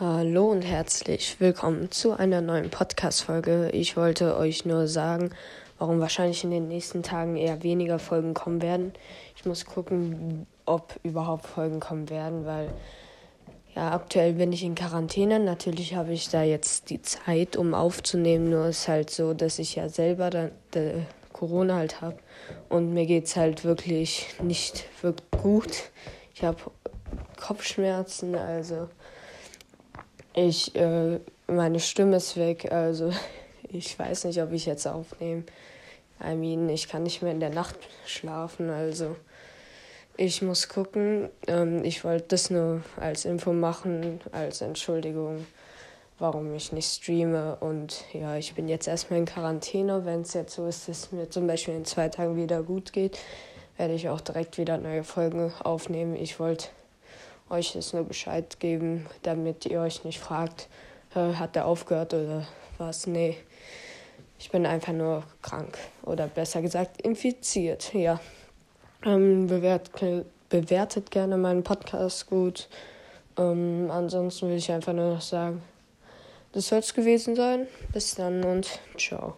Hallo und herzlich willkommen zu einer neuen Podcast-Folge. Ich wollte euch nur sagen, warum wahrscheinlich in den nächsten Tagen eher weniger Folgen kommen werden. Ich muss gucken, ob überhaupt Folgen kommen werden, weil ja, aktuell bin ich in Quarantäne. Natürlich habe ich da jetzt die Zeit, um aufzunehmen. Nur ist halt so, dass ich ja selber dann Corona halt habe und mir geht es halt wirklich nicht wirklich gut. Ich habe Kopfschmerzen, also ich, äh, meine Stimme ist weg, also ich weiß nicht, ob ich jetzt aufnehme. I mean, ich kann nicht mehr in der Nacht schlafen, also ich muss gucken. Ähm, ich wollte das nur als Info machen, als Entschuldigung, warum ich nicht streame. Und ja, ich bin jetzt erstmal in Quarantäne. Wenn es jetzt so ist, dass es mir zum Beispiel in zwei Tagen wieder gut geht, werde ich auch direkt wieder neue Folgen aufnehmen. Ich wollte euch jetzt nur Bescheid geben, damit ihr euch nicht fragt, hat er aufgehört oder was? Nee, ich bin einfach nur krank oder besser gesagt infiziert, ja. Ähm, bewert, bewertet gerne meinen Podcast gut. Ähm, ansonsten will ich einfach nur noch sagen, das soll es gewesen sein. Bis dann und ciao.